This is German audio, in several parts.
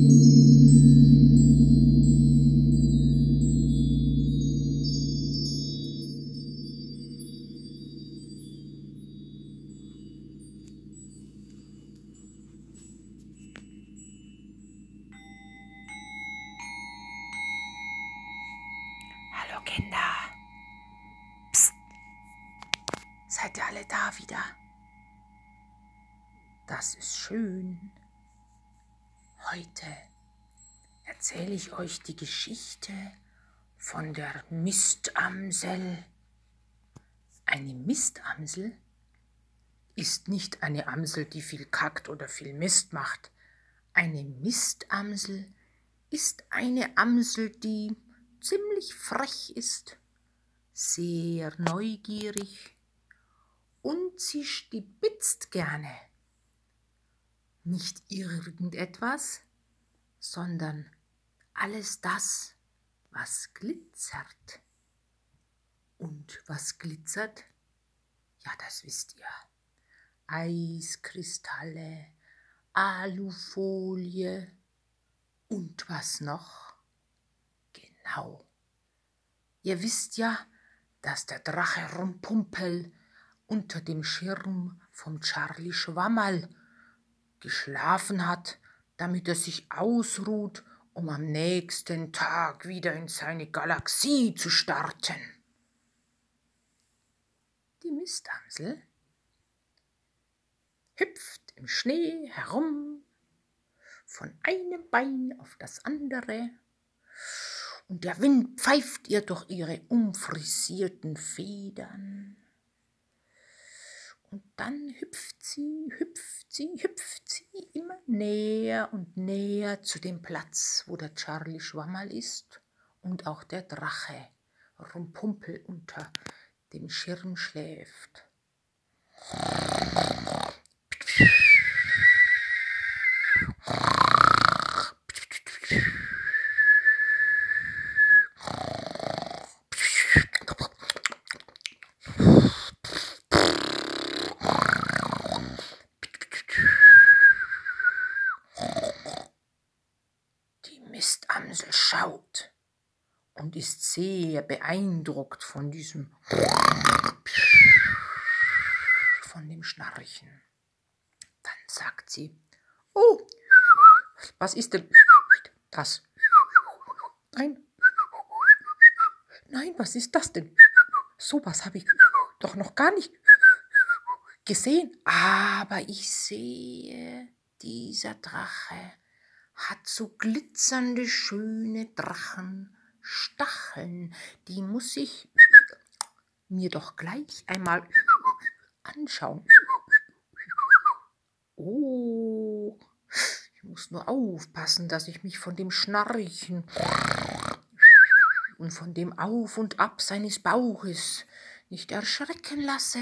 Hallo Kinder. Seid ihr alle da wieder? Das ist schön. Heute erzähle ich euch die Geschichte von der Mistamsel. Eine Mistamsel ist nicht eine Amsel, die viel kackt oder viel Mist macht. Eine Mistamsel ist eine Amsel, die ziemlich frech ist, sehr neugierig und sie stibitzt gerne. Nicht irgendetwas, sondern alles das, was glitzert. Und was glitzert? Ja, das wisst ihr. Eiskristalle, Alufolie und was noch? Genau. Ihr wisst ja, dass der Drache Rumpumpel unter dem Schirm vom Charlie Schwammerl geschlafen hat, damit er sich ausruht, um am nächsten Tag wieder in seine Galaxie zu starten. Die Mistamsel hüpft im Schnee herum, von einem Bein auf das andere, und der Wind pfeift ihr durch ihre umfrisierten Federn. Und dann hüpft sie, hüpft sie, hüpft sie immer näher und näher zu dem Platz, wo der Charlie Schwammerl ist und auch der Drache Rumpumpel unter dem Schirm schläft. Die Mistamsel schaut und ist sehr beeindruckt von diesem von dem Schnarchen. Dann sagt sie, oh, was ist denn das? Nein, nein, was ist das denn? Sowas habe ich doch noch gar nicht gesehen. Aber ich sehe, dieser Drache hat so glitzernde, schöne Drachenstacheln. Die muss ich mir doch gleich einmal anschauen. Oh, ich muss nur aufpassen, dass ich mich von dem Schnarchen und von dem Auf und Ab seines Bauches nicht erschrecken lasse.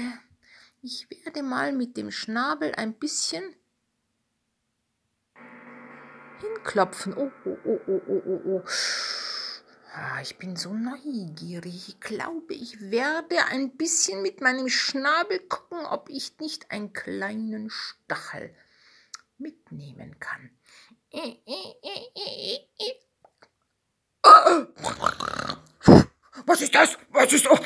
Ich werde mal mit dem Schnabel ein bisschen hinklopfen. Oh, oh, oh, oh, oh, oh, oh. Ah, ich bin so neugierig. Ich glaube, ich werde ein bisschen mit meinem Schnabel gucken, ob ich nicht einen kleinen Stachel mitnehmen kann. Was ist das? Was ist das?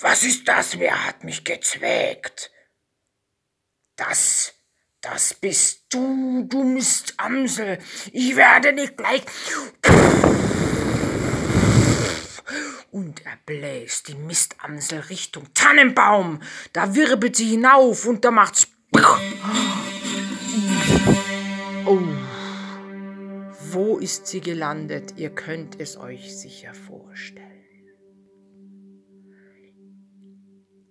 Was ist das? Wer hat mich gezweckt? Das, das bist du, du Mistamsel. Ich werde dich gleich. Und er bläst die Mistamsel Richtung Tannenbaum. Da wirbelt sie hinauf und da macht's. Oh. Wo ist sie gelandet? Ihr könnt es euch sicher vorstellen.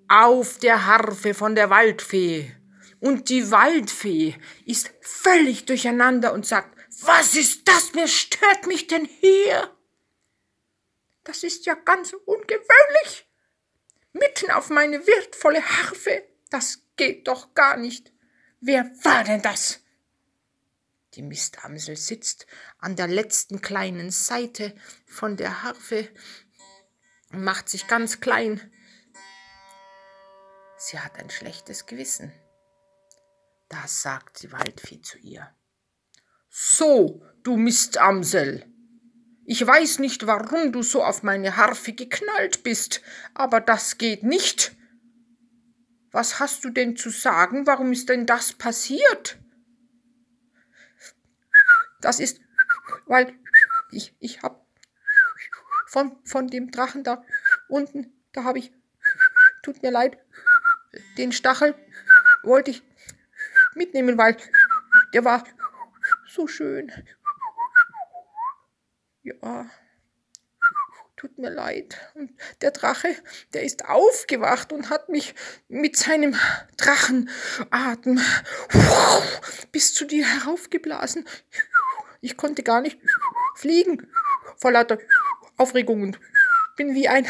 Auf der Harfe von der Waldfee. Und die Waldfee ist völlig durcheinander und sagt, was ist das? Wer stört mich denn hier? Das ist ja ganz ungewöhnlich. Mitten auf meine wertvolle Harfe. Das geht doch gar nicht. Wer war denn das? Die Mistamsel sitzt an der letzten kleinen Seite von der Harfe und macht sich ganz klein. Sie hat ein schlechtes Gewissen. Da sagt die Waldfee zu ihr. So, du Mistamsel. Ich weiß nicht, warum du so auf meine Harfe geknallt bist, aber das geht nicht. Was hast du denn zu sagen? Warum ist denn das passiert? Das ist, weil ich, ich hab von, von dem Drachen da unten, da habe ich, tut mir leid, den Stachel wollte ich mitnehmen, weil der war so schön. Ja, tut mir leid. Und der Drache, der ist aufgewacht und hat mich mit seinem Drachenatem bis zu dir heraufgeblasen. Ich konnte gar nicht fliegen vor lauter Aufregung und bin wie ein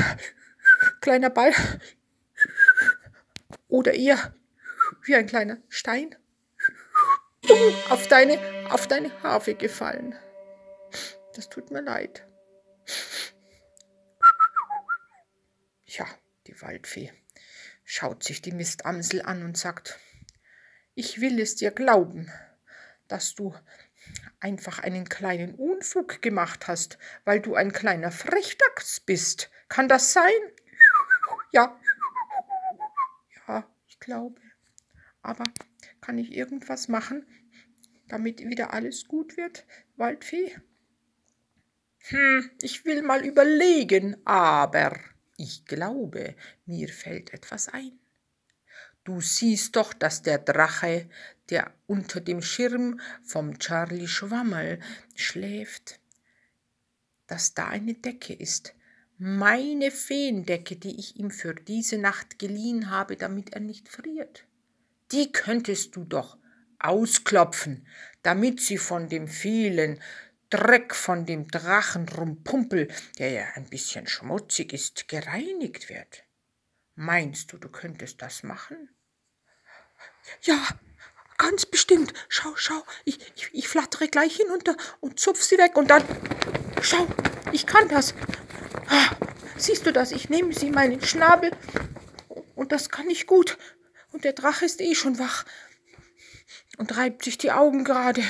kleiner Ball oder eher wie ein kleiner Stein auf deine, auf deine Harfe gefallen. Das tut mir leid. Ja, die Waldfee schaut sich die Mistamsel an und sagt, ich will es dir glauben, dass du einfach einen kleinen Unfug gemacht hast, weil du ein kleiner Frechdachs bist. Kann das sein? Ja. Ja, ich glaube. Aber kann ich irgendwas machen, damit wieder alles gut wird, Waldfee? Hm, ich will mal überlegen, aber ich glaube, mir fällt etwas ein. Du siehst doch, dass der Drache, der unter dem Schirm vom Charlie Schwammel schläft, dass da eine Decke ist. Meine Feendecke, die ich ihm für diese Nacht geliehen habe, damit er nicht friert. Die könntest du doch ausklopfen, damit sie von dem vielen Dreck von dem Drachenrumppumpel, der ja ein bisschen schmutzig ist, gereinigt wird. Meinst du, du könntest das machen? Ja, ganz bestimmt. Schau, schau, ich, ich, ich flattere gleich hinunter und zupf sie weg und dann. Schau, ich kann das. Ah, siehst du das? Ich nehme sie in meinen Schnabel und das kann ich gut. Und der Drache ist eh schon wach und reibt sich die Augen gerade.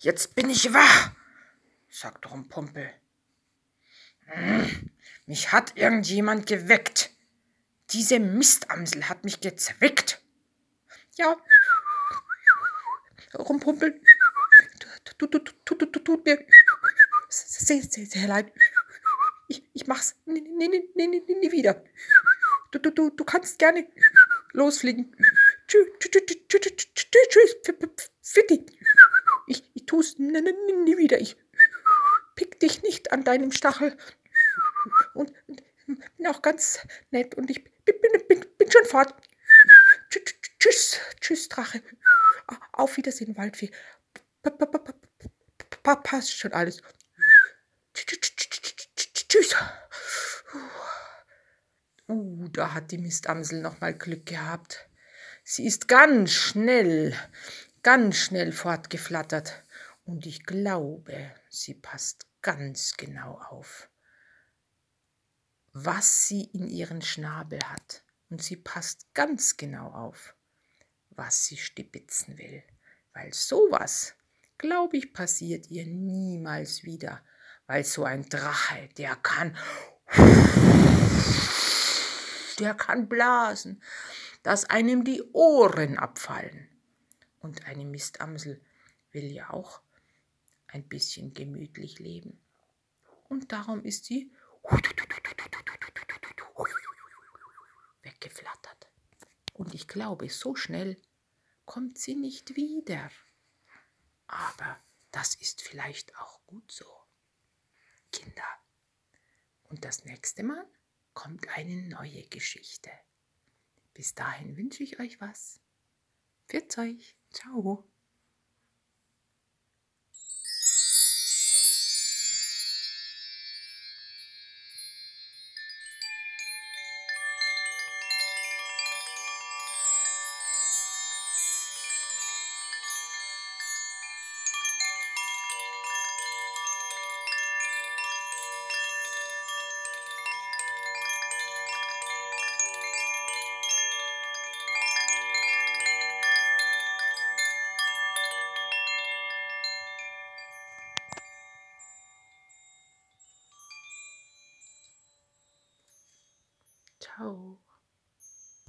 Jetzt bin ich wach, sagt Rumpumpel. Mich hat irgendjemand geweckt. Diese Mistamsel hat mich gezwickt. Ja, Rumpumpel, tut, tut, tut, tut, tut mir sehr, sehr, sehr leid. Ich, ich mach's nie, nie, nie, nie, nie wieder. Du, du, du, du kannst gerne losfliegen. Tschüss, tschüss, Fitti. Ich, ich tu's nie, wieder. Ich pick dich nicht an deinem Stachel. Und bin auch ganz nett und ich bin, bin, bin, bin schon fort. Tschüss, tschüss, Drache. Auf Wiedersehen, Waldfee. Passt schon alles. Tschüss. Uh, da hat die Mistamsel noch mal Glück gehabt. Sie ist ganz schnell, ganz schnell fortgeflattert. Und ich glaube, sie passt ganz genau auf, was sie in ihren Schnabel hat. Und sie passt ganz genau auf, was sie stibitzen will. Weil sowas, glaube ich, passiert ihr niemals wieder. Weil so ein Drache, der kann der kann blasen, dass einem die Ohren abfallen. Und eine Mistamsel will ja auch ein bisschen gemütlich leben. Und darum ist sie weggeflattert. Und ich glaube, so schnell kommt sie nicht wieder. Aber das ist vielleicht auch gut so. Kinder. Und das nächste Mal kommt eine neue Geschichte. Bis dahin wünsche ich euch was. Pfiat euch. Ciao. Ciao.